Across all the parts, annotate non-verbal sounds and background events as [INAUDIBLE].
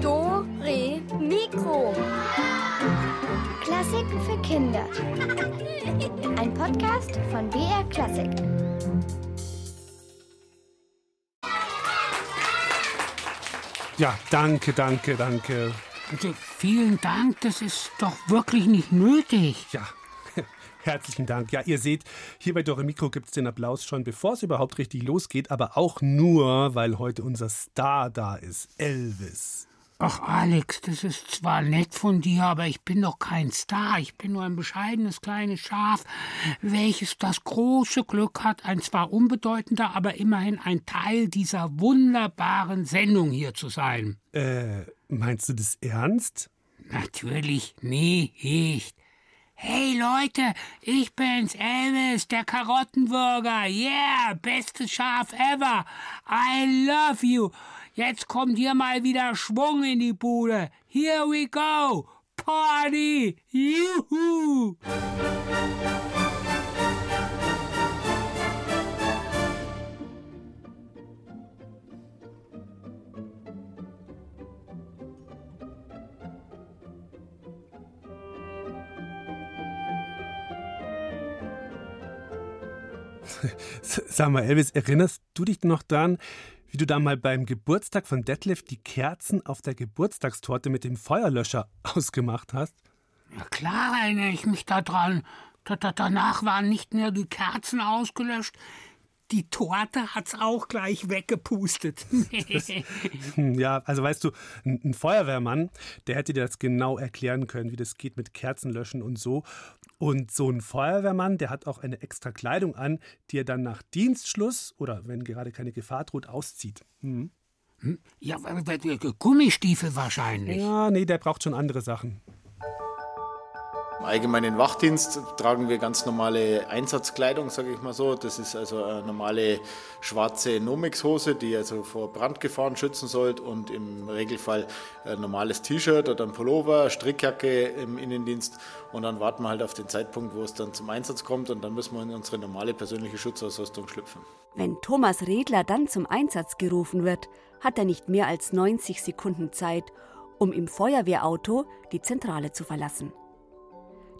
Do, Re, Mikro. Klassiken für Kinder. Ein Podcast von BR Klassik. Ja, danke, danke, danke. Also, vielen Dank, das ist doch wirklich nicht nötig. Ja, herzlichen Dank. Ja, ihr seht, hier bei Dore Mikro gibt es den Applaus schon, bevor es überhaupt richtig losgeht, aber auch nur, weil heute unser Star da ist, Elvis. Ach, Alex, das ist zwar nett von dir, aber ich bin doch kein Star. Ich bin nur ein bescheidenes kleines Schaf, welches das große Glück hat, ein zwar unbedeutender, aber immerhin ein Teil dieser wunderbaren Sendung hier zu sein. Äh, meinst du das ernst? Natürlich nicht. Hey Leute, ich bin's, Elvis, der Karottenbürger. Yeah, bestes Schaf ever. I love you. Jetzt kommt hier mal wieder Schwung in die Bude. Here we go. Party. Juhu. [LAUGHS] Sag mal, Elvis, erinnerst du dich noch daran, wie du da mal beim Geburtstag von Detlef die Kerzen auf der Geburtstagstorte mit dem Feuerlöscher [LAUGHS] ausgemacht hast? Ja, klar erinnere ich mich daran. Da, da, danach waren nicht mehr die Kerzen ausgelöscht. Die Torte hat's auch gleich weggepustet. Hm, [LAUGHS] ja, also weißt du, ein, ein Feuerwehrmann, der hätte dir das genau erklären können, wie das geht mit Kerzen löschen und so. Und so ein Feuerwehrmann, der hat auch eine extra Kleidung an, die er dann nach Dienstschluss oder wenn gerade keine Gefahr droht, auszieht. Mhm. ja, Gummistiefel wahrscheinlich. Ja, nee, der braucht schon andere Sachen. Im allgemeinen Wachdienst tragen wir ganz normale Einsatzkleidung, sage ich mal so. Das ist also eine normale schwarze Nomex-Hose, die also vor Brandgefahren schützen sollte und im Regelfall ein normales T-Shirt oder ein Pullover, Strickjacke im Innendienst und dann warten wir halt auf den Zeitpunkt, wo es dann zum Einsatz kommt und dann müssen wir in unsere normale persönliche Schutzausrüstung schlüpfen. Wenn Thomas Redler dann zum Einsatz gerufen wird, hat er nicht mehr als 90 Sekunden Zeit, um im Feuerwehrauto die Zentrale zu verlassen.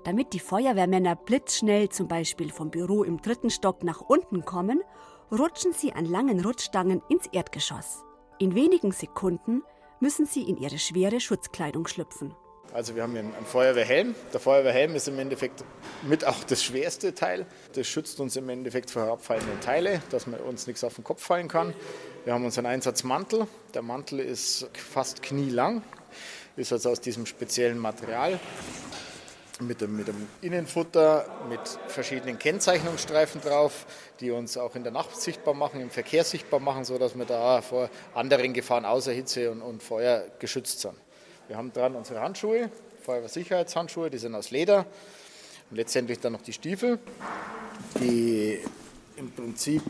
Damit die Feuerwehrmänner blitzschnell zum Beispiel vom Büro im dritten Stock nach unten kommen, rutschen sie an langen Rutschstangen ins Erdgeschoss. In wenigen Sekunden müssen sie in ihre schwere Schutzkleidung schlüpfen. Also wir haben hier einen Feuerwehrhelm. Der Feuerwehrhelm ist im Endeffekt mit auch das schwerste Teil. Das schützt uns im Endeffekt vor herabfallenden Teile, dass man uns nichts auf den Kopf fallen kann. Wir haben unseren Einsatzmantel. Der Mantel ist fast knielang, ist also aus diesem speziellen Material mit dem, mit dem Innenfutter, mit verschiedenen Kennzeichnungsstreifen drauf, die uns auch in der Nacht sichtbar machen, im Verkehr sichtbar machen, sodass wir da vor anderen Gefahren außer Hitze und, und Feuer geschützt sind. Wir haben dran unsere Handschuhe, Feuerwehrsicherheitshandschuhe, die sind aus Leder. Und letztendlich dann noch die Stiefel, die im Prinzip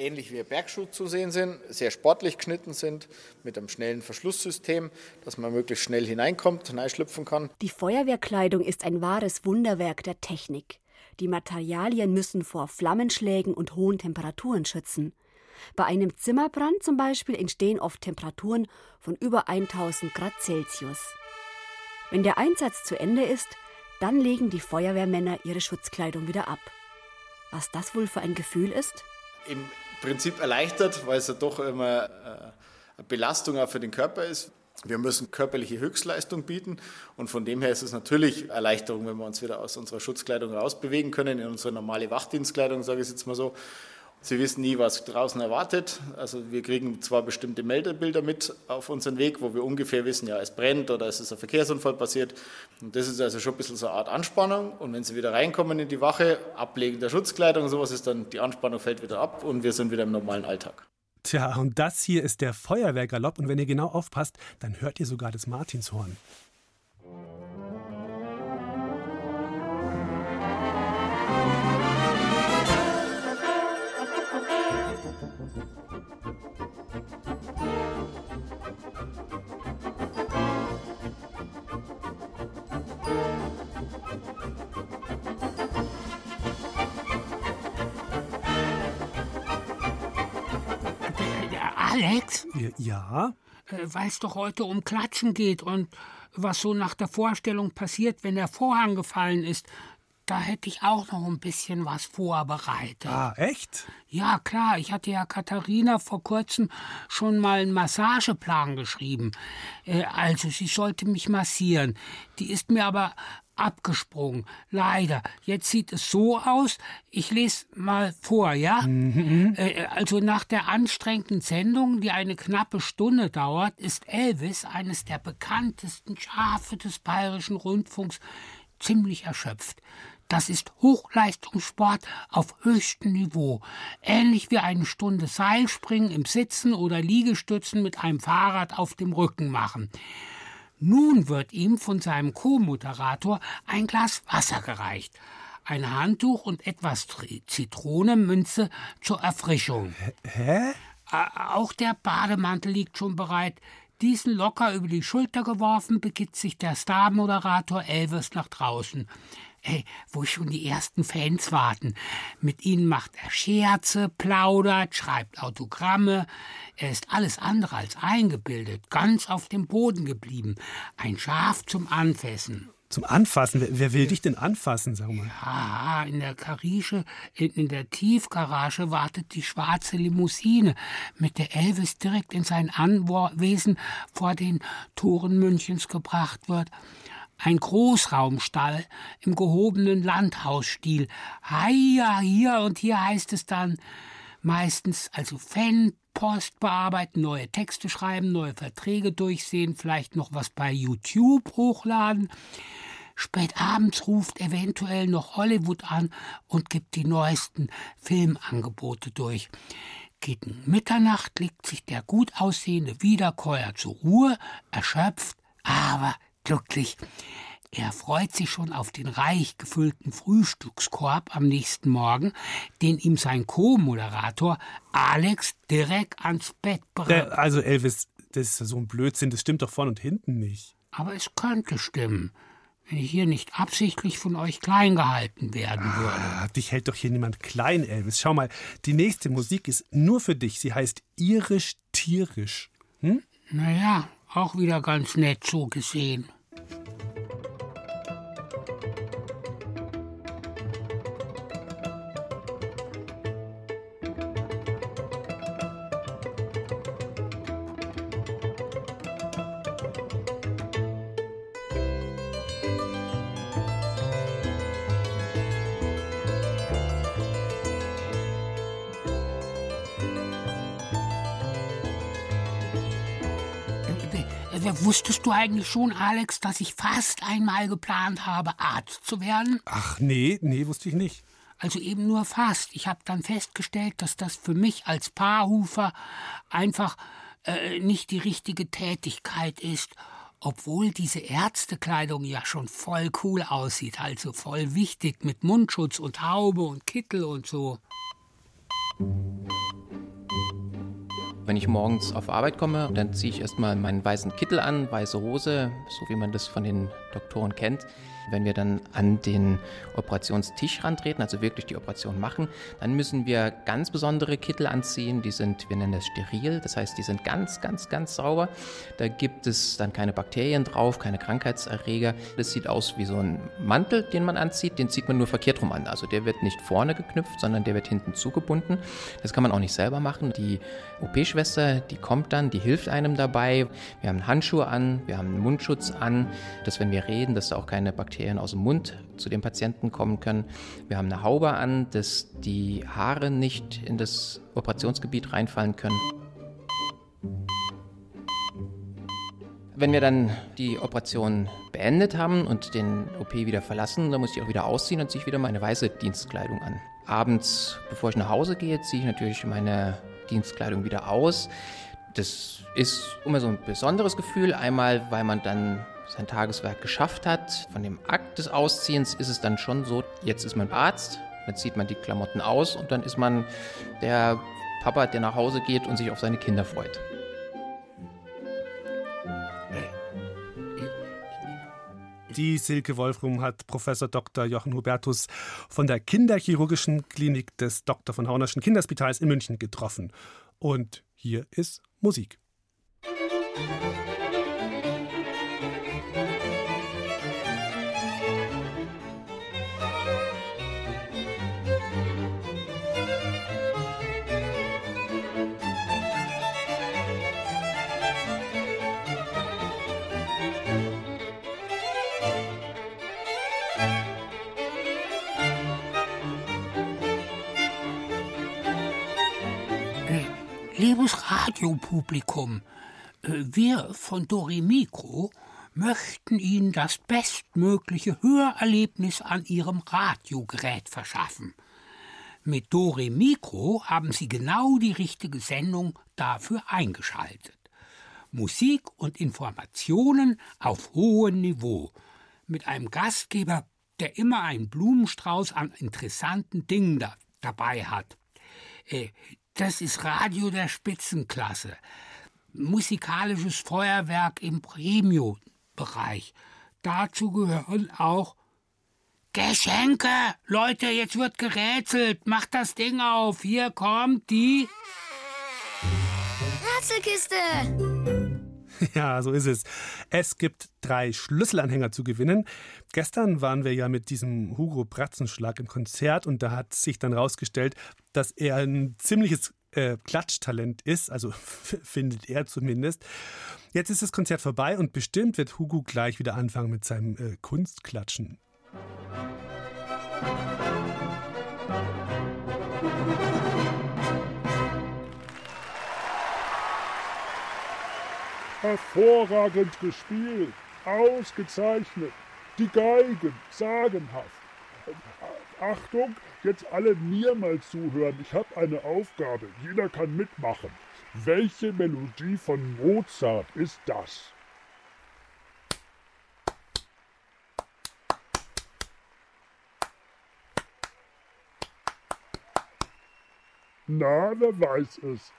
ähnlich wie Bergschuh zu sehen sind, sehr sportlich geschnitten sind, mit einem schnellen Verschlusssystem, dass man möglichst schnell hineinkommt, hineinschlüpfen kann. Die Feuerwehrkleidung ist ein wahres Wunderwerk der Technik. Die Materialien müssen vor Flammenschlägen und hohen Temperaturen schützen. Bei einem Zimmerbrand zum Beispiel entstehen oft Temperaturen von über 1000 Grad Celsius. Wenn der Einsatz zu Ende ist, dann legen die Feuerwehrmänner ihre Schutzkleidung wieder ab. Was das wohl für ein Gefühl ist? Im Prinzip erleichtert, weil es ja doch immer äh, eine Belastung auch für den Körper ist. Wir müssen körperliche Höchstleistung bieten und von dem her ist es natürlich Erleichterung, wenn wir uns wieder aus unserer Schutzkleidung rausbewegen können, in unsere normale Wachdienstkleidung, sage ich jetzt mal so. Sie wissen nie, was draußen erwartet. Also wir kriegen zwar bestimmte Meldebilder mit auf unseren Weg, wo wir ungefähr wissen, ja, es brennt oder es ist ein Verkehrsunfall passiert. Und das ist also schon ein bisschen so eine Art Anspannung. Und wenn Sie wieder reinkommen in die Wache, ablegen der Schutzkleidung, sowas ist dann, die Anspannung fällt wieder ab und wir sind wieder im normalen Alltag. Tja, und das hier ist der Feuerwehrgalopp. Und wenn ihr genau aufpasst, dann hört ihr sogar das Martinshorn. Alex, Ja? äh, weil es doch heute um Klatschen geht und was so nach der Vorstellung passiert, wenn der Vorhang gefallen ist, da hätte ich auch noch ein bisschen was vorbereitet. Ah, echt? Ja, klar, ich hatte ja Katharina vor kurzem schon mal einen Massageplan geschrieben. Äh, also, sie sollte mich massieren. Die ist mir aber abgesprungen. Leider. Jetzt sieht es so aus. Ich lese mal vor, ja? Äh, also nach der anstrengenden Sendung, die eine knappe Stunde dauert, ist Elvis, eines der bekanntesten Schafe des bayerischen Rundfunks, ziemlich erschöpft. Das ist Hochleistungssport auf höchstem Niveau. Ähnlich wie eine Stunde Seilspringen im Sitzen oder Liegestützen mit einem Fahrrad auf dem Rücken machen. Nun wird ihm von seinem Co-Moderator ein Glas Wasser gereicht, ein Handtuch und etwas Zitronenmünze zur Erfrischung. Hä? Auch der Bademantel liegt schon bereit. Diesen locker über die Schulter geworfen, begibt sich der Star-Moderator Elvis nach draußen. Ey, wo schon die ersten Fans warten. Mit ihnen macht er Scherze, plaudert, schreibt Autogramme. Er ist alles andere als eingebildet, ganz auf dem Boden geblieben. Ein Schaf zum Anfassen. Zum Anfassen. Wer, wer will dich denn anfassen, sag mal? Ah, in der Karische, in, in der Tiefgarage wartet die schwarze Limousine, mit der Elvis direkt in sein Anwesen vor den Toren Münchens gebracht wird. Ein Großraumstall im gehobenen Landhausstil. Heia, hier und hier heißt es dann meistens also Fanpost bearbeiten, neue Texte schreiben, neue Verträge durchsehen, vielleicht noch was bei YouTube hochladen. Spät abends ruft eventuell noch Hollywood an und gibt die neuesten Filmangebote durch. Gegen Mitternacht legt sich der gut aussehende Wiederkäuer zur Ruhe, erschöpft, aber glücklich. Er freut sich schon auf den reich gefüllten Frühstückskorb am nächsten Morgen, den ihm sein Co-Moderator Alex direkt ans Bett bringt. also Elvis, das ist ja so ein Blödsinn. Das stimmt doch vorn und hinten nicht. Aber es könnte stimmen, wenn ich hier nicht absichtlich von euch klein gehalten werden würde. Ah, dich hält doch hier niemand klein, Elvis. Schau mal, die nächste Musik ist nur für dich. Sie heißt Irisch-Tierisch. Naja, auch wieder ganz nett so gesehen. Wusstest du eigentlich schon, Alex, dass ich fast einmal geplant habe, Arzt zu werden? Ach nee, nee, wusste ich nicht. Also eben nur fast. Ich habe dann festgestellt, dass das für mich als Paarhufer einfach äh, nicht die richtige Tätigkeit ist. Obwohl diese Ärztekleidung ja schon voll cool aussieht, also voll wichtig mit Mundschutz und Haube und Kittel und so. Wenn ich morgens auf Arbeit komme, dann ziehe ich erstmal meinen weißen Kittel an, weiße Hose, so wie man das von den Doktoren kennt. Wenn wir dann an den Operationstisch rantreten, also wirklich die Operation machen, dann müssen wir ganz besondere Kittel anziehen. Die sind, wir nennen das steril, das heißt, die sind ganz, ganz, ganz sauber. Da gibt es dann keine Bakterien drauf, keine Krankheitserreger. Das sieht aus wie so ein Mantel, den man anzieht. Den zieht man nur verkehrt rum an. Also der wird nicht vorne geknüpft, sondern der wird hinten zugebunden. Das kann man auch nicht selber machen. Die OP-Schwester, die kommt dann, die hilft einem dabei. Wir haben Handschuhe an, wir haben einen Mundschutz an, dass wenn wir reden, dass da auch keine Bakterien aus dem Mund zu den Patienten kommen können. Wir haben eine Haube an, dass die Haare nicht in das Operationsgebiet reinfallen können. Wenn wir dann die Operation beendet haben und den OP wieder verlassen, dann muss ich auch wieder ausziehen und ziehe ich wieder meine weiße Dienstkleidung an. Abends, bevor ich nach Hause gehe, ziehe ich natürlich meine Dienstkleidung wieder aus. Das ist immer so ein besonderes Gefühl. Einmal, weil man dann sein Tageswerk geschafft hat. Von dem Akt des Ausziehens ist es dann schon so, jetzt ist man Arzt, dann zieht man die Klamotten aus und dann ist man der Papa, der nach Hause geht und sich auf seine Kinder freut. Die Silke Wolfrum hat Professor Dr. Jochen Hubertus von der Kinderchirurgischen Klinik des Dr. von Haunerschen Kinderspitals in München getroffen. Und Hier ist Musik. Liebes Radiopublikum, äh, wir von Doremikro möchten Ihnen das bestmögliche Hörerlebnis an Ihrem Radiogerät verschaffen. Mit Doremikro haben Sie genau die richtige Sendung dafür eingeschaltet. Musik und Informationen auf hohem Niveau. Mit einem Gastgeber, der immer einen Blumenstrauß an interessanten Dingen da, dabei hat. Äh, das ist Radio der Spitzenklasse. Musikalisches Feuerwerk im Premium-Bereich. Dazu gehören auch Geschenke. Leute, jetzt wird gerätselt. Macht das Ding auf. Hier kommt die Rätselkiste. [LAUGHS] Ja, so ist es. Es gibt drei Schlüsselanhänger zu gewinnen. Gestern waren wir ja mit diesem Hugo Bratzenschlag im Konzert und da hat sich dann rausgestellt, dass er ein ziemliches äh, Klatschtalent ist, also [LAUGHS] findet er zumindest. Jetzt ist das Konzert vorbei und bestimmt wird Hugo gleich wieder anfangen mit seinem äh, Kunstklatschen. Hervorragend gespielt, ausgezeichnet. Die Geigen, sagenhaft. Achtung, jetzt alle mir mal zuhören. Ich habe eine Aufgabe. Jeder kann mitmachen. Welche Melodie von Mozart ist das? Na, wer weiß es?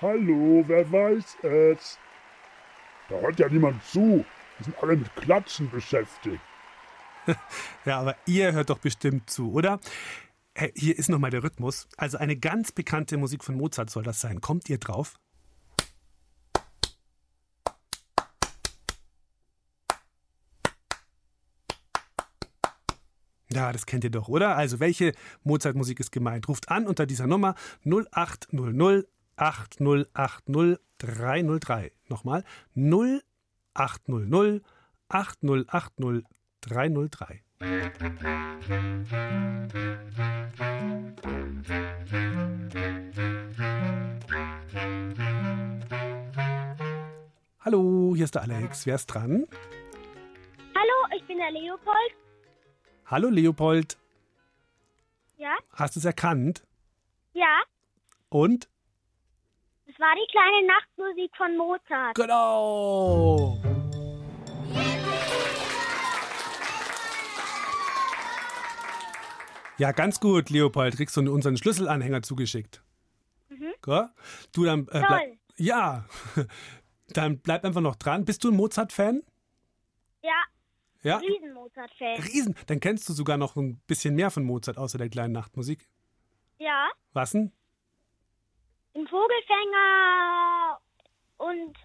Hallo, wer weiß es? Da hört ja niemand zu. Die sind alle mit Klatschen beschäftigt. [LAUGHS] Ja, aber ihr hört doch bestimmt zu, oder? Hier ist nochmal der Rhythmus. Also eine ganz bekannte Musik von Mozart soll das sein. Kommt ihr drauf? Ja, das kennt ihr doch, oder? Also welche Mozart-Musik ist gemeint? Ruft an unter dieser Nummer 0800 8080 303. Nochmal 0800 8080 303. Hallo, hier ist der Alex. Wer ist dran? Hallo, ich bin der Leopold. Hallo Leopold. Ja? Hast du es erkannt? Ja, Und? War die kleine Nachtmusik von Mozart. Genau. Ja, ganz gut, Leopold. Kriegst du unseren Schlüsselanhänger zugeschickt. Mhm. Du dann. Äh, bleib, ja. [LAUGHS] Dann bleib einfach noch dran. Bist du ein Mozart-Fan? Ja, Ja. Riesen-Mozart-Fan. Riesen. Dann kennst du sogar noch ein bisschen mehr von Mozart außer der kleinen Nachtmusik. Ja, Was denn? Im Vogelfänger und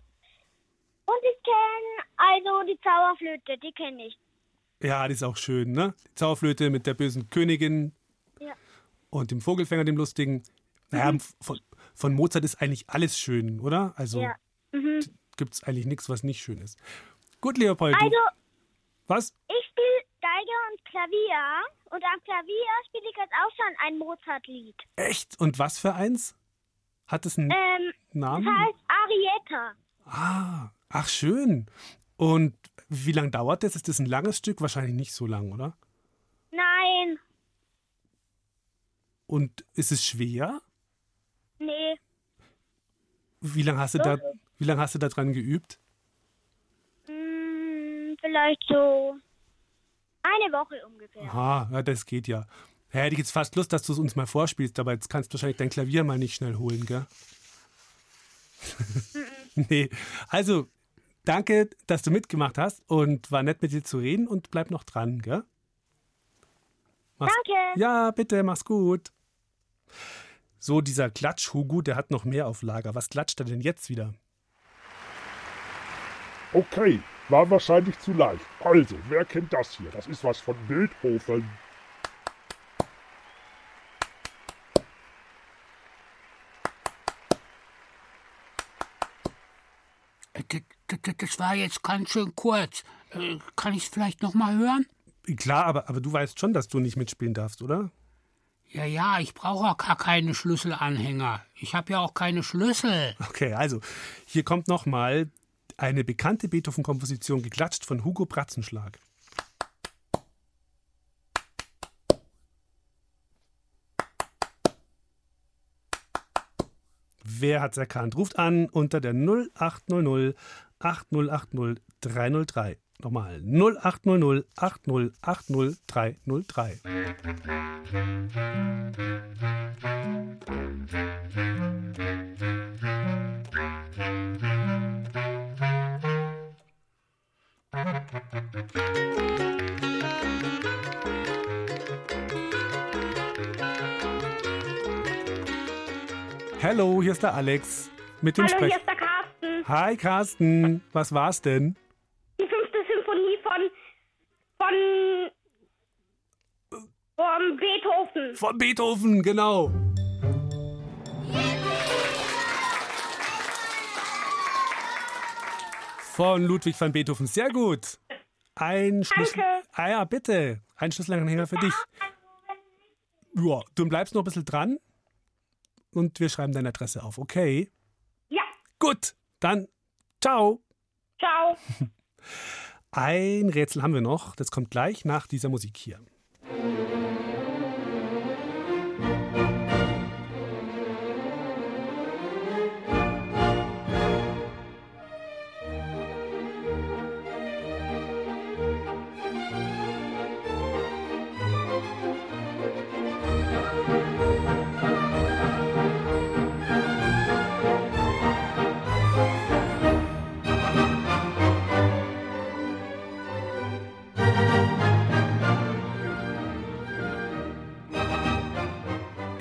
und ich kenne also die Zauberflöte, die kenne ich. Ja, die ist auch schön, ne? Die Zauberflöte mit der bösen Königin Ja. und dem Vogelfänger, dem lustigen. Naja, von, von Mozart ist eigentlich alles schön, oder? Also Ja. Mhm. gibt es eigentlich nichts, was nicht schön ist. Gut, Leopold. Also, was? ich spiele Geige und Klavier und am Klavier spiele ich jetzt auch schon ein Mozart-Lied. Echt? Und was für eins? Hat es einen Ähm, das Namen? heißt Arietta. Ah, ach schön. Und wie lange dauert das? Ist das ein langes Stück? Wahrscheinlich nicht so lang, oder? Nein, Und ist es schwer? nee, Wie lange hast du da, wie lange hast du da dran geübt? hm, vielleicht so eine Woche ungefähr. Aha, ja, das geht ja. Ja, hätte ich jetzt fast Lust, dass du es uns mal vorspielst, aber jetzt kannst du wahrscheinlich dein Klavier mal nicht schnell holen, gell? [LAUGHS] nee. Also, danke, dass du mitgemacht hast und war nett mit dir zu reden und bleib noch dran, gell? Mach's, Danke. Ja, bitte, mach's gut. So, dieser Klatsch-Hugo, der hat noch mehr auf Lager. Was klatscht er denn jetzt wieder? Okay, war wahrscheinlich zu leicht. Also, wer kennt das hier? Das ist was von Beethoven. Das war jetzt ganz schön kurz. Äh, Kann ich es vielleicht noch mal hören? Klar, aber, aber du weißt schon, dass du nicht mitspielen darfst, oder? Ja, ja, ich brauche auch gar keine Schlüsselanhänger. Ich habe ja auch keine Schlüssel. Okay, also hier kommt nochmal eine bekannte Beethoven-Komposition, geklatscht von Hugo Bratzenschlag. Wer hat's erkannt? Ruft an unter der 0800 8080 303. Nochmal 0800 8080 303. Hallo, hier ist der Alex mit dem Hallo, Sprech. hier ist der Carsten. Hi Carsten, was war's denn? Die fünfte Symphonie von von von Beethoven. Von Beethoven, genau. Von Ludwig van Beethoven, sehr gut. Ein Schlüssel. Ah ja, bitte. Ein Schlüsselanhänger für dich. Ja, du bleibst noch ein bisschen dran und wir schreiben deine Adresse auf, okay? Ja, Gut, dann ciao. ciao. [LAUGHS] Ein Rätsel haben wir noch, das kommt gleich nach dieser Musik hier.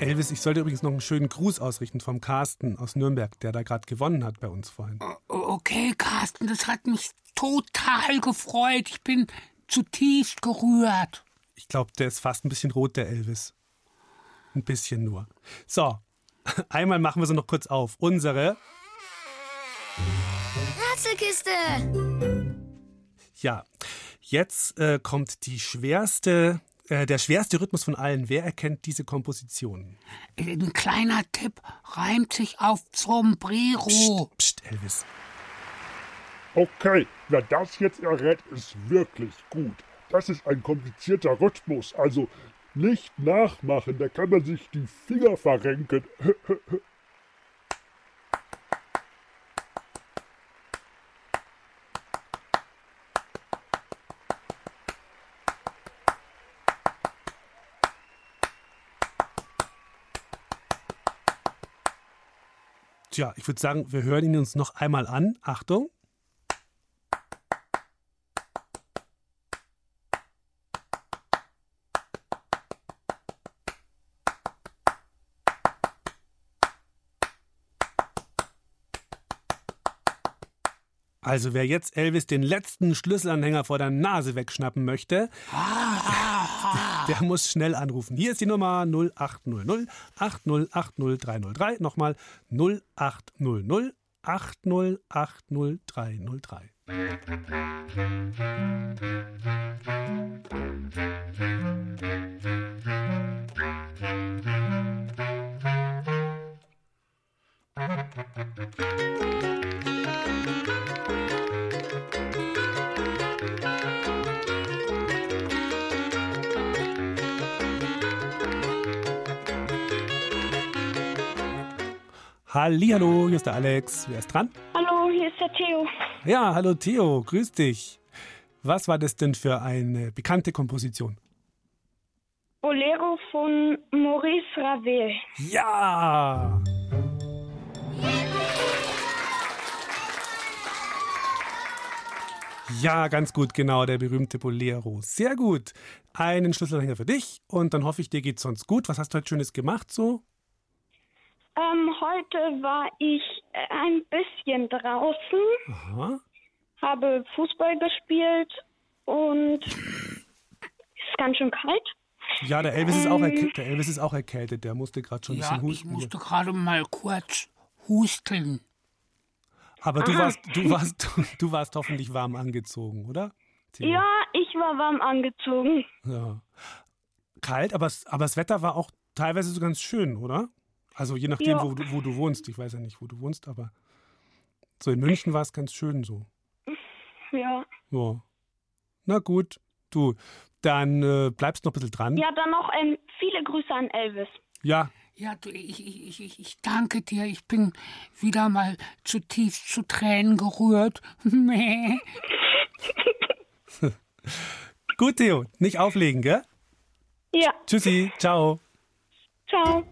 Elvis, ich sollte übrigens noch einen schönen Gruß ausrichten vom Carsten aus Nürnberg, der da gerade gewonnen hat bei uns vorhin. Okay, Carsten, das hat mich total gefreut. Ich bin zutiefst gerührt. Ich glaube, der ist fast ein bisschen rot, der Elvis. Ein bisschen nur. So, [LAUGHS] einmal machen wir sie noch kurz auf. Unsere, Rätselkiste. ja, jetzt äh, kommt die schwerste, äh, der schwerste Rhythmus von allen. Wer erkennt diese Komposition? Ein kleiner Tipp reimt sich auf Sombrero. Psst, Elvis. Okay, wer das jetzt errät, ist wirklich gut. Das ist ein komplizierter Rhythmus, also nicht nachmachen, da kann man sich die Finger verrenken. [LAUGHS] Tja, ich würde sagen, wir hören ihn uns noch einmal an. Achtung. Also wer jetzt Elvis den letzten Schlüsselanhänger vor der Nase wegschnappen möchte, [LAUGHS] der muss schnell anrufen. Hier ist die Nummer 0800 8080303. Nochmal 0800 8080303. Hallihallo, hier ist der Alex. Wer ist dran? Hallo, hier ist der Theo. Ja, hallo Theo, grüß dich. Was war das denn für eine bekannte Komposition? Bolero von Maurice Ravel. Ja! Ja, ganz gut, genau, der berühmte Bolero. Sehr gut. Einen Schlüsselanhänger für dich und dann hoffe ich, dir geht's sonst gut. Was hast du heute Schönes gemacht so? Ähm, heute war ich äh, ein bisschen draußen, Aha. habe Fußball gespielt und es ist ganz schön kalt. Ja, der Elvis, ist auch erkältet, der Elvis ist auch erkältet. Der musste gerade schon ein Ja, bisschen ich husten. musste gerade mal kurz husteln. Aber du warst, du, warst, [LAUGHS] du warst hoffentlich warm angezogen, oder? Theo? Ja, ich war warm angezogen. ja. Kalt, aber, aber das Wetter war auch teilweise so ganz schön, oder? Also je nachdem, Ja. wo, du- wo du wohnst. Ich weiß ja nicht, wo du wohnst, aber so in München war es ganz schön so. [LAUGHS] Ja. Ja. Na gut, du, dann äh, bleibst noch ein bisschen dran. Ja, dann noch ähm, viele Grüße an Elvis. Ja, Ja, du, ich, ich, ich, ich danke dir. Ich bin wieder mal zutiefst zu Tränen gerührt. [LAUGHS] Meh. [LAUGHS] gut, Theo. Nicht auflegen, gell? Ja, Tschüssi, ciao. ciao.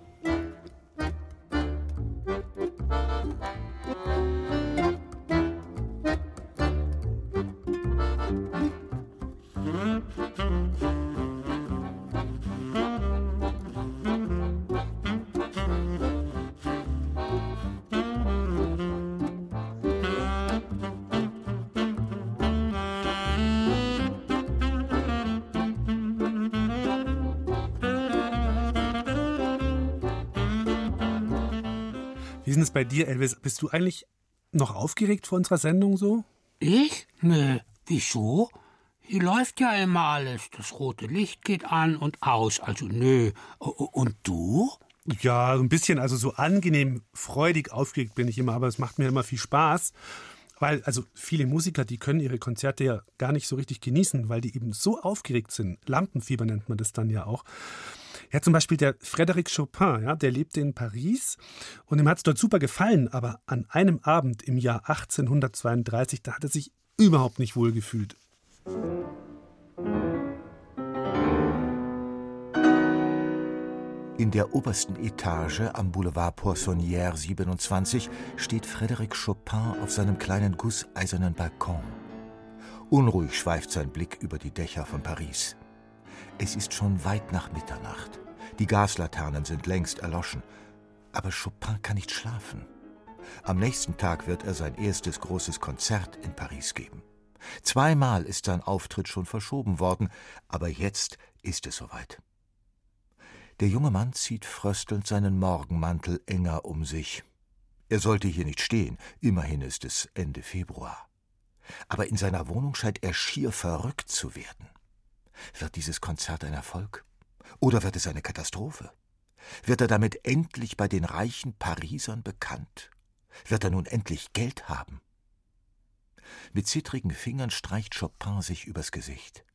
Wie ist es bei dir, Elvis? Bist du eigentlich noch aufgeregt vor unserer Sendung so? Ich? Nö. Wieso? Hier läuft ja immer alles. Das rote Licht geht an und aus. Also nö. Und du? Ja, so ein bisschen, also so angenehm freudig aufgeregt bin ich immer, aber es macht mir immer viel Spaß. Weil, also viele Musiker, die können ihre Konzerte ja gar nicht so richtig genießen, weil die eben so aufgeregt sind. Lampenfieber nennt man das dann ja auch. Ja, zum Beispiel der Frédéric Chopin, ja, der lebte in Paris und ihm hat es dort super gefallen, aber an einem Abend im Jahr 1832, da hat er sich überhaupt nicht wohl gefühlt. In der obersten Etage am Boulevard Poissonnière 27 steht Frédéric Chopin auf seinem kleinen gusseisernen Balkon. Unruhig schweift sein Blick über die Dächer von Paris. Es ist schon weit nach Mitternacht. Die Gaslaternen sind längst erloschen. Aber Chopin kann nicht schlafen. Am nächsten Tag wird er sein erstes großes Konzert in Paris geben. Zweimal ist sein Auftritt schon verschoben worden, aber jetzt ist es soweit. Der junge Mann zieht fröstelnd seinen Morgenmantel enger um sich. Er sollte hier nicht stehen, immerhin ist es Ende Februar. Aber in seiner Wohnung scheint er schier verrückt zu werden. Wird dieses Konzert ein Erfolg? Oder wird es eine Katastrophe? Wird er damit endlich bei den reichen Parisern bekannt? Wird er nun endlich Geld haben? Mit zittrigen Fingern streicht Chopin sich übers Gesicht.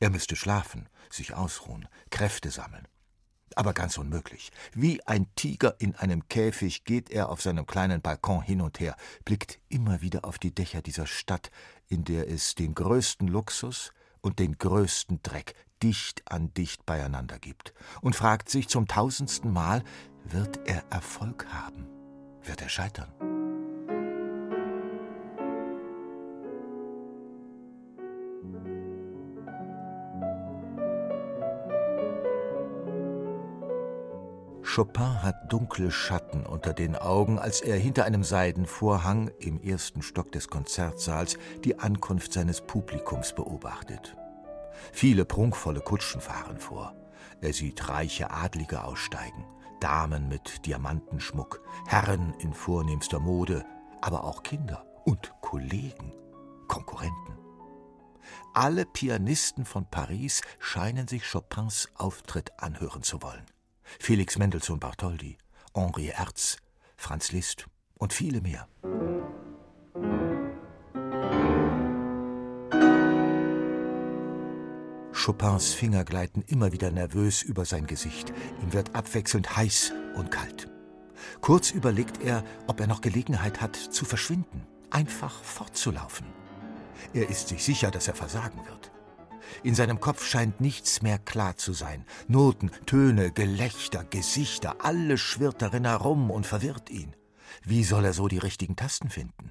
Er müsste schlafen, sich ausruhen, Kräfte sammeln. Aber ganz unmöglich. Wie ein Tiger in einem Käfig geht er auf seinem kleinen Balkon hin und her, blickt immer wieder auf die Dächer dieser Stadt, in der es den größten Luxus und den größten Dreck dicht an dicht beieinander gibt, und fragt sich zum tausendsten Mal, wird er Erfolg haben? Wird er scheitern? Chopin hat dunkle Schatten unter den Augen, als er hinter einem Seidenvorhang im ersten Stock des Konzertsaals die Ankunft seines Publikums beobachtet. Viele prunkvolle Kutschen fahren vor. Er sieht reiche Adlige aussteigen, Damen mit Diamantenschmuck, Herren in vornehmster Mode, aber auch Kinder und Kollegen, Konkurrenten. Alle Pianisten von Paris scheinen sich Chopins Auftritt anhören zu wollen. Felix Mendelssohn Bartholdy, Henri Herz, Franz Liszt und viele mehr. Chopins Finger gleiten immer wieder nervös über sein Gesicht. Ihm wird abwechselnd heiß und kalt. Kurz überlegt er, ob er noch Gelegenheit hat, zu verschwinden, einfach fortzulaufen. Er ist sich sicher, dass er versagen wird. In seinem Kopf scheint nichts mehr klar zu sein. Noten, Töne, Gelächter, Gesichter, alles schwirrt darin herum und verwirrt ihn. Wie soll er so die richtigen Tasten finden?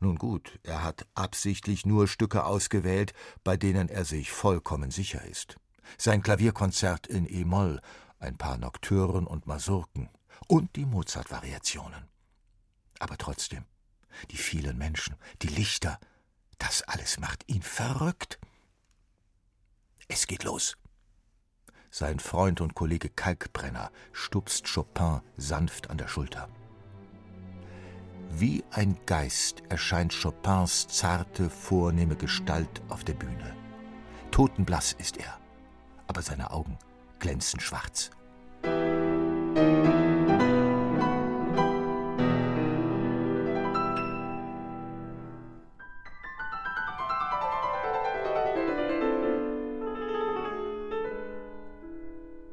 Nun gut, er hat absichtlich nur Stücke ausgewählt, bei denen er sich vollkommen sicher ist. Sein Klavierkonzert in E-Moll, ein paar Nocturnen und Masurken, und die Mozart-Variationen. Aber trotzdem, die vielen Menschen, die Lichter, das alles macht ihn verrückt. Es geht los. Sein Freund und Kollege Kalkbrenner stupst Chopin sanft an der Schulter. Wie ein Geist erscheint Chopins zarte, vornehme Gestalt auf der Bühne. Totenblass ist er, aber seine Augen glänzen schwarz.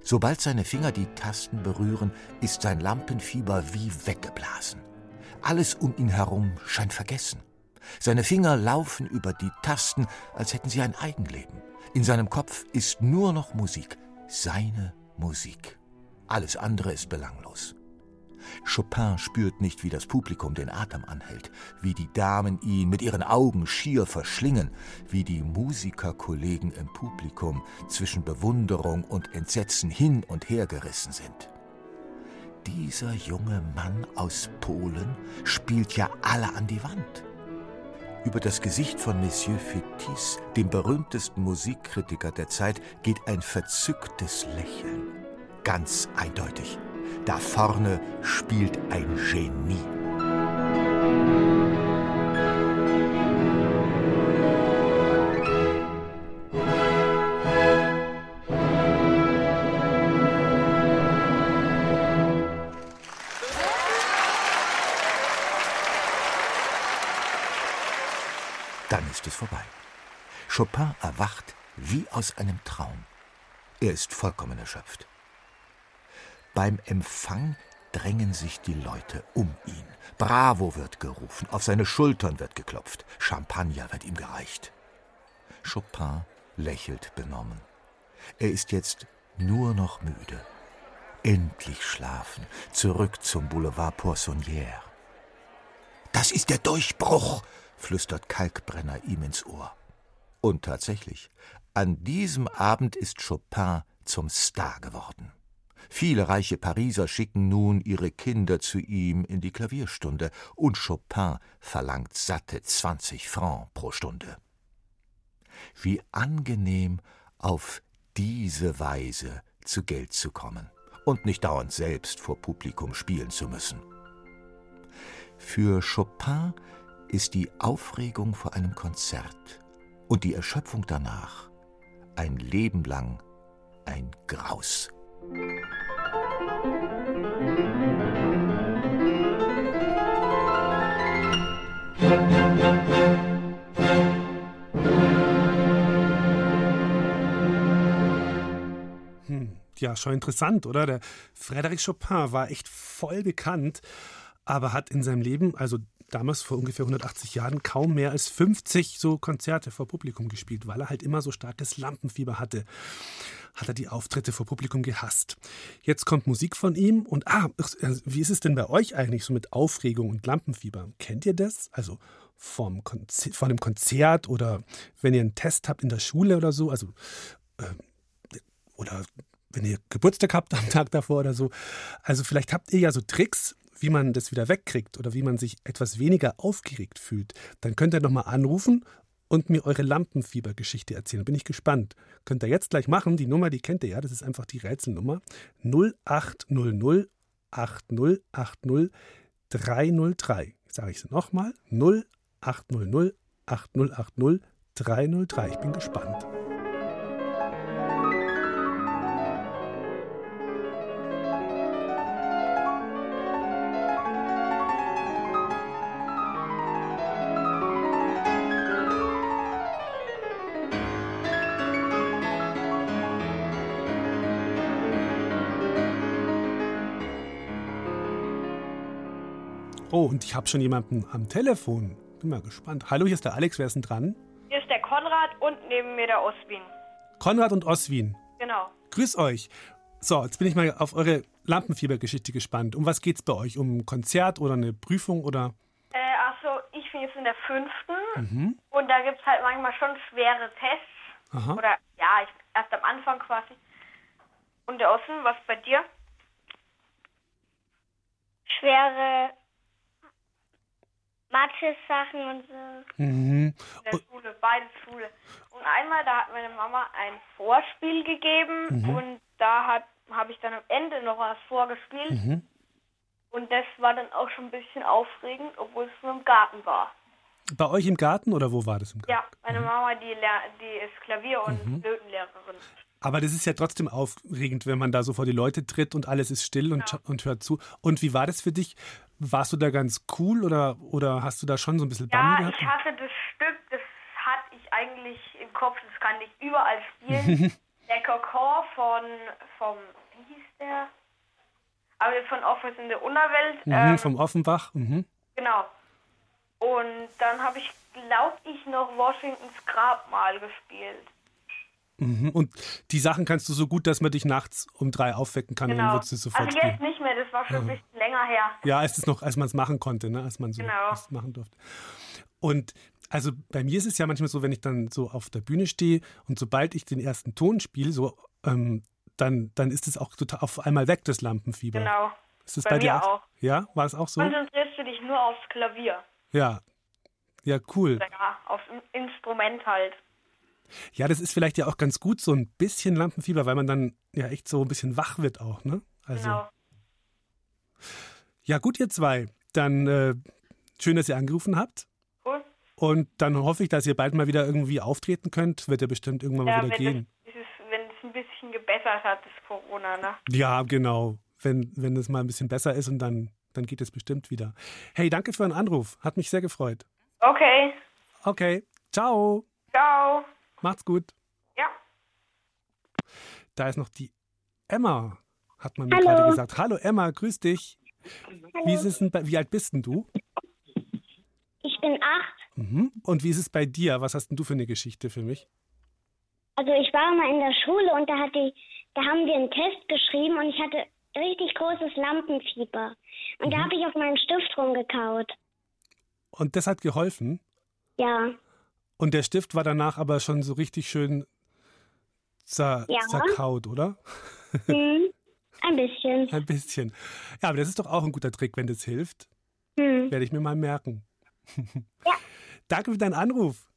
Sobald seine Finger die Tasten berühren, ist sein Lampenfieber wie weggeblasen. Alles um ihn herum scheint vergessen. Seine Finger laufen über die Tasten, als hätten sie ein Eigenleben. In seinem Kopf ist nur noch Musik, seine Musik. Alles andere ist belanglos. Chopin spürt nicht, wie das Publikum den Atem anhält, wie die Damen ihn mit ihren Augen schier verschlingen, wie die Musikerkollegen im Publikum zwischen Bewunderung und Entsetzen hin und her gerissen sind. Dieser junge Mann aus Polen spielt ja alle an die Wand. Über das Gesicht von Monsieur Fétis, dem berühmtesten Musikkritiker der Zeit, geht ein verzücktes Lächeln. Ganz eindeutig. Da vorne spielt ein Genie. Chopin erwacht wie aus einem Traum. Er ist vollkommen erschöpft. Beim Empfang drängen sich die Leute um ihn. Bravo wird gerufen, auf seine Schultern wird geklopft, Champagner wird ihm gereicht. Chopin lächelt benommen. Er ist jetzt nur noch müde. Endlich schlafen, zurück zum Boulevard Poissonnière. Das ist der Durchbruch, flüstert Kalkbrenner ihm ins Ohr. Und tatsächlich, an diesem Abend ist Chopin zum Star geworden. Viele reiche Pariser schicken nun ihre Kinder zu ihm in die Klavierstunde, und Chopin verlangt satte 20 Francs pro Stunde. Wie angenehm, auf diese Weise zu Geld zu kommen und nicht dauernd selbst vor Publikum spielen zu müssen. Für Chopin ist die Aufregung vor einem Konzert und die Erschöpfung danach ein Leben lang ein Graus. Hm, ja, schon interessant, oder? Der Frédéric Chopin war echt voll bekannt, aber hat in seinem Leben, also damals vor ungefähr 180 Jahren, kaum mehr als 50 so Konzerte vor Publikum gespielt, weil er halt immer so starkes Lampenfieber hatte. Hat er die Auftritte vor Publikum gehasst. Jetzt kommt Musik von ihm und ah, wie ist es denn bei euch eigentlich so mit Aufregung und Lampenfieber? Kennt ihr das? Also vom Konzer von einem Konzert oder wenn ihr einen Test habt in der Schule oder so, also äh, oder wenn ihr Geburtstag habt am Tag davor oder so. Also vielleicht habt ihr ja so Tricks, wie man das wieder wegkriegt oder wie man sich etwas weniger aufgeregt fühlt. Dann könnt ihr nochmal anrufen und mir eure Lampenfiebergeschichte erzählen. Bin ich gespannt. Könnt ihr jetzt gleich machen. Die Nummer, die kennt ihr ja. Das ist einfach die Rätselnummer. 0800 8080 303. Sage ich es nochmal. 0800 8080 303. Ich bin gespannt. Oh, und ich habe schon jemanden am Telefon. Bin mal gespannt. Hallo, hier ist der Alex. Wer ist denn dran? Hier ist der Konrad und neben mir der Oswin. Konrad und Oswin. Genau. Grüß euch. So, jetzt bin ich mal auf eure Lampenfiebergeschichte gespannt. Um was geht's bei euch? Um ein Konzert oder eine Prüfung oder? Äh, achso, ich bin jetzt in der fünften Mhm. und da gibt es halt manchmal schon schwere Tests. Aha. Oder ja, ich, erst am Anfang quasi. Und der Osten, was bei dir? schwere Mathe-Sachen und so. Mhm. In der Schule, beide Schule. Und einmal, da hat meine Mama ein Vorspiel gegeben Mhm. und da habe ich dann am Ende noch was vorgespielt. Mhm. Und das war dann auch schon ein bisschen aufregend, obwohl es nur im Garten war. Bei euch im Garten oder wo war das im Garten? Ja, meine Mama, die, die ist Klavier- und Mhm. Flötenlehrerin. Aber das ist ja trotzdem aufregend, wenn man da so vor die Leute tritt und alles ist still und, und hört zu. Und wie war das für dich? Warst du da ganz cool oder, oder hast du da schon so ein bisschen Ja, Bammel gehabt? ich hatte das Stück, das hatte ich eigentlich im Kopf, das kann ich überall spielen. [LAUGHS] der Kokor von, vom, wie hieß der? Aber von Office in der Unterwelt. Mhm, ähm, vom Offenbach. Mhm. Genau. Und dann habe ich, glaube ich, noch Washingtons Grabmal gespielt. Mhm. Und die Sachen kannst du so gut, dass man dich nachts um drei aufwecken kann und dann Genau. würdest du es sofort Also spielen. jetzt nicht mehr, das war schon ein Ja. bisschen länger her. Ja, als es noch, als man es machen konnte, ne? als man so Genau. was machen durfte. Und also bei mir ist es ja manchmal so, wenn ich dann so auf der Bühne stehe und sobald ich den ersten Ton spiele, so ähm, dann, dann ist es auch total auf einmal weg, das Lampenfieber. Genau. Ist das bei bei, dir auch. Ja, war es auch so? Konzentrierst du dich nur aufs Klavier. Ja. Ja, cool. Ja, aufs In- Instrument halt. Ja, das ist vielleicht ja auch ganz gut, so ein bisschen Lampenfieber, weil man dann ja echt so ein bisschen wach wird auch, ne? Also. Genau. Ja, gut, ihr zwei. Dann äh, schön, dass ihr angerufen habt. Cool. Und dann hoffe ich, dass ihr bald mal wieder irgendwie auftreten könnt. Wird ja bestimmt irgendwann Ja, mal wieder gehen. es, dieses, wenn es ein bisschen gebessert hat, das Corona, ne? Ja, genau. Wenn, wenn es mal ein bisschen besser ist und dann, dann geht es bestimmt wieder. Hey, danke für den Anruf. Hat mich sehr gefreut. Okay. Okay. Ciao. Ciao. Macht's gut. Ja. Da ist noch die Emma, hat man mir Hallo. gerade gesagt. Hallo Emma, grüß dich. Wie, ist es denn bei, wie alt bist denn du? Ich bin acht. Mhm. Und wie ist es bei dir? Was hast denn du für eine Geschichte für mich? Also ich war mal in der Schule und da hatte da haben wir einen Test geschrieben und ich hatte richtig großes Lampenfieber. Und da habe ich auf meinen Stift rumgekaut. Und das hat geholfen. Ja. Und der Stift war danach aber schon so richtig schön zer Ja. zerkaut, oder? [LAUGHS] Hm, ein bisschen. [LAUGHS] Ein bisschen. Ja, aber das ist doch auch ein guter Trick, wenn das hilft. Hm. Werde ich mir mal merken. [LAUGHS] Danke für deinen Anruf.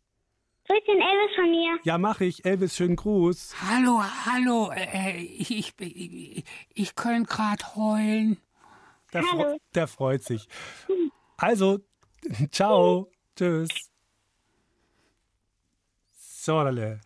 Grüß den Elvis von mir. Ja, mache ich. Elvis, schönen Gruß. Hallo, hallo, äh, ich, ich, ich, könnte gerade heulen. Der, freu- der freut sich. Also, ciao. Tschüss. Lale.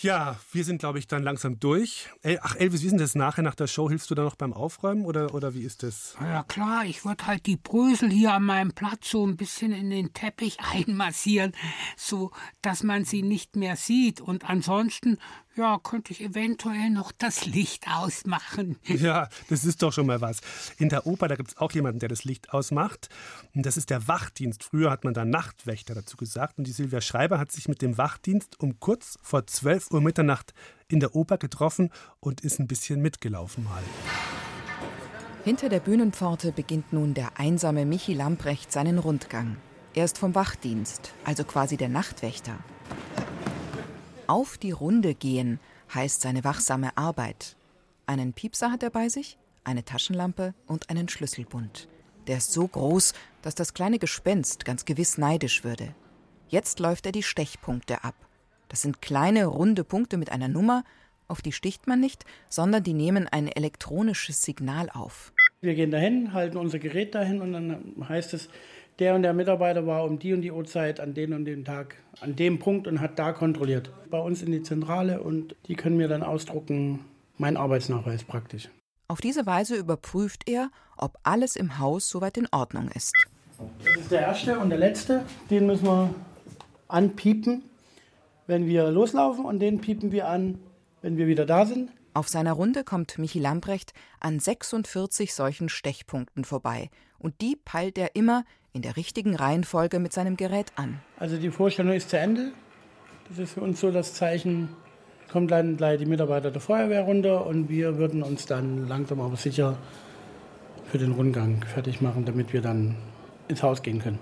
Ja, wir sind, glaube ich, dann langsam durch. Ach, Elvis, wie ist das nachher nach der Show? Hilfst du da noch beim Aufräumen oder, oder wie ist das? Ja klar, ich würde halt die Brösel hier an meinem Platz so ein bisschen in den Teppich [LAUGHS] einmassieren, so dass man sie nicht mehr sieht. Und ansonsten, ja, könnte ich eventuell noch das Licht ausmachen. [LAUGHS] Ja, das ist doch schon mal was. In der Oper, da gibt es auch jemanden, der das Licht ausmacht. Und das ist der Wachdienst. Früher hat man da Nachtwächter dazu gesagt. Und die Silvia Schreiber hat sich mit dem Wachdienst um kurz vor 12 Uhr Mitternacht in der Oper getroffen und ist ein bisschen mitgelaufen mal. Hinter der Bühnenpforte beginnt nun der einsame Michi Lamprecht seinen Rundgang. Er ist vom Wachdienst, also quasi der Nachtwächter. Auf die Runde gehen heißt seine wachsame Arbeit. Einen Piepser hat er bei sich, eine Taschenlampe und einen Schlüsselbund. Der ist so groß, dass das kleine Gespenst ganz gewiss neidisch würde. Jetzt läuft er die Stechpunkte ab. Das sind kleine, runde Punkte mit einer Nummer, auf die sticht man nicht, sondern die nehmen ein elektronisches Signal auf. Wir gehen dahin, halten unser Gerät dahin und dann heißt es, der und der Mitarbeiter war um die und die Uhrzeit an den und dem Tag an dem Punkt und hat da kontrolliert. Bei uns in die Zentrale und die können mir dann ausdrucken, mein Arbeitsnachweis praktisch. Auf diese Weise überprüft er, ob alles im Haus soweit in Ordnung ist. Das ist der erste und der letzte. Den müssen wir anpiepen, wenn wir loslaufen und den piepen wir an, wenn wir wieder da sind. Auf seiner Runde kommt Michi Lamprecht an 46 solchen Stechpunkten vorbei. Und die peilt er immer in der richtigen Reihenfolge mit seinem Gerät an. Also die Vorstellung ist zu Ende. Das ist für uns so das Zeichen, kommt dann gleich die Mitarbeiter der Feuerwehr runter und wir würden uns dann langsam aber sicher für den Rundgang fertig machen, damit wir dann ins Haus gehen können.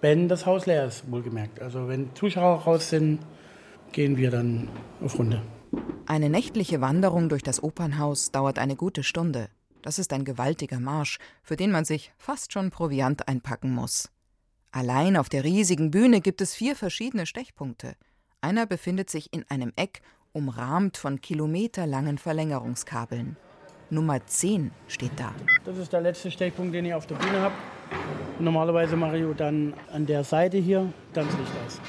Wenn das Haus leer ist, wohlgemerkt. Also wenn Zuschauer raus sind, gehen wir dann auf Runde. Eine nächtliche Wanderung durch das Opernhaus dauert eine gute Stunde. Das ist ein gewaltiger Marsch, für den man sich fast schon Proviant einpacken muss. Allein auf der riesigen Bühne gibt es vier verschiedene Stechpunkte. Einer befindet sich in einem Eck, umrahmt von kilometerlangen Verlängerungskabeln. Nummer 10 steht da. Das ist der letzte Stechpunkt, den ich auf der Bühne habe. Normalerweise mache ich dann an der Seite hier dann das Licht aus.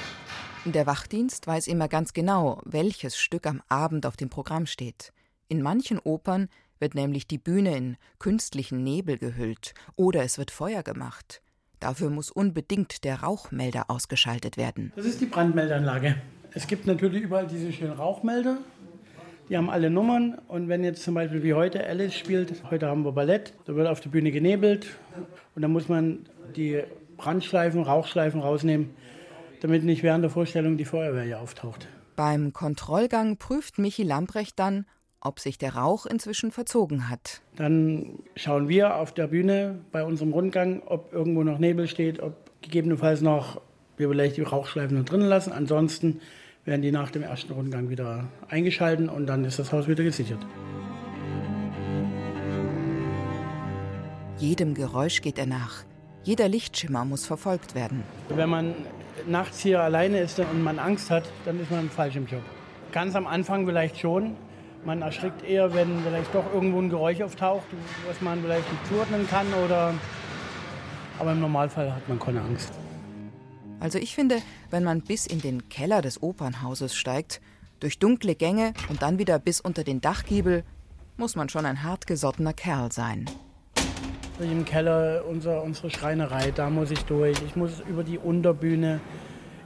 Der Wachdienst weiß immer ganz genau, welches Stück am Abend auf dem Programm steht. In manchen Opern wird nämlich die Bühne in künstlichen Nebel gehüllt oder es wird Feuer gemacht. Dafür muss unbedingt der Rauchmelder ausgeschaltet werden. Das ist die Brandmeldanlage. Es gibt natürlich überall diese schönen Rauchmelder. Die haben alle Nummern und wenn jetzt zum Beispiel wie heute Alice spielt, heute haben wir Ballett, da wird auf der Bühne genebelt und dann muss man die Brandschleifen, Rauchschleifen rausnehmen, damit nicht während der Vorstellung die Feuerwehr hier auftaucht. Beim Kontrollgang prüft Michi Lamprecht dann, ob sich der Rauch inzwischen verzogen hat. Dann schauen wir auf der Bühne bei unserem Rundgang, ob irgendwo noch Nebel steht, ob gegebenenfalls noch wir vielleicht die Rauchschleifen noch drinnen lassen. Ansonsten werden die nach dem ersten Rundgang wieder eingeschalten und dann ist das Haus wieder gesichert. Jedem Geräusch geht er nach. Jeder Lichtschimmer muss verfolgt werden. Wenn man nachts hier alleine ist und man Angst hat, dann ist man falsch im Job. Ganz am Anfang vielleicht schon. Man erschrickt eher, wenn vielleicht doch irgendwo ein Geräusch auftaucht, was man vielleicht nicht zuordnen kann. Oder aber im Normalfall hat man keine Angst. Also ich finde, wenn man bis in den Keller des Opernhauses steigt, durch dunkle Gänge und dann wieder bis unter den Dachgiebel, muss man schon ein hartgesottener Kerl sein. Im Keller unser, unsere Schreinerei, da muss ich durch. Ich muss über die Unterbühne.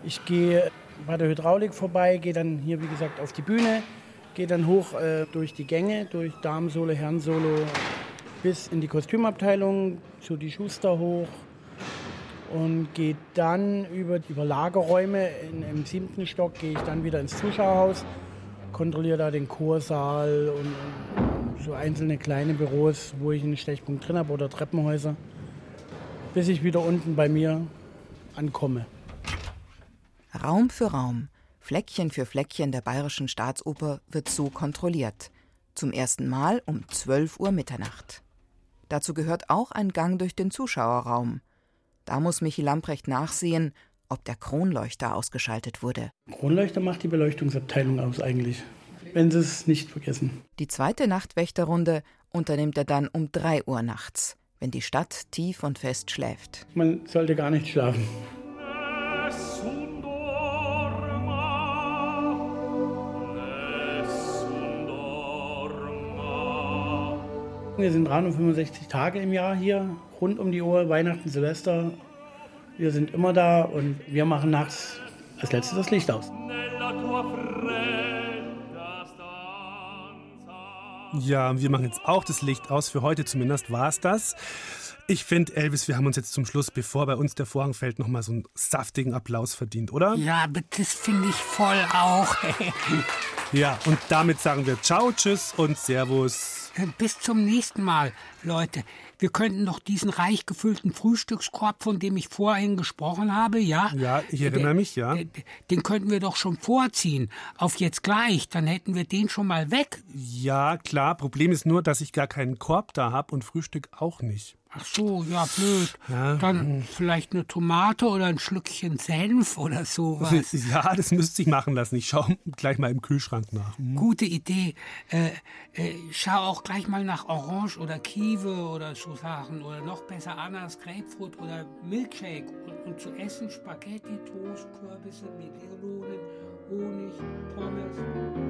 Ich gehe bei der Hydraulik vorbei, gehe dann hier, wie gesagt, auf die Bühne, gehe dann hoch äh, durch die Gänge, durch Damensolo, Herrensolo, bis in die Kostümabteilung, zu die Schuster hoch, und gehe dann über, über Lagerräume in, im siebten Stock, gehe ich dann wieder ins Zuschauerhaus, kontrolliere da den Chorsaal und so einzelne kleine Büros, wo ich einen Stechpunkt drin habe oder Treppenhäuser, bis ich wieder unten bei mir ankomme. Raum für Raum, Fleckchen für Fleckchen der Bayerischen Staatsoper wird so kontrolliert. Zum ersten Mal um 12 Uhr Mitternacht. Dazu gehört auch ein Gang durch den Zuschauerraum. Da muss Michi Lamprecht nachsehen, ob der Kronleuchter ausgeschaltet wurde. Kronleuchter macht die Beleuchtungsabteilung aus eigentlich, wenn Sie es nicht vergessen. Die zweite Nachtwächterrunde unternimmt er dann um 3 Uhr nachts, wenn die Stadt tief und fest schläft. Man sollte gar nicht schlafen. Wir sind 365 Tage im Jahr hier, rund um die Uhr, Weihnachten, Silvester. Wir sind immer da und wir machen nachts als letztes das Licht aus. Ja, wir machen jetzt auch das Licht aus. Für heute zumindest war es das. Ich finde, Elvis, wir haben uns jetzt zum Schluss, bevor bei uns der Vorhang fällt, nochmal so einen saftigen Applaus verdient, oder? Ja, das finde ich voll auch. [LAUGHS] ja, und damit sagen wir Ciao, Tschüss und Servus. Bis zum nächsten Mal, Leute. Wir könnten doch diesen reich gefüllten Frühstückskorb, von dem ich vorhin gesprochen habe, ja? Ja, ich erinnere mich, ja. Den könnten wir doch schon vorziehen. Auf jetzt gleich, dann hätten wir den schon mal weg. Ja, klar. Problem ist nur, dass ich gar keinen Korb da habe und Frühstück auch nicht. Ach so, ja, blöd. Ja. Dann vielleicht eine Tomate oder ein Schlückchen Senf oder sowas. [LAUGHS] Ja, das müsste ich machen lassen. Ich schaue gleich mal im Kühlschrank nach. Mhm. Gute Idee. Äh, äh, schau auch gleich mal nach Orange oder Kiwe oder so Sachen. Oder noch besser Ananas, Grapefruit oder Milkshake. Und, und zu essen Spaghetti, Toast, Kürbisse, Melonen, Honig, Pommes.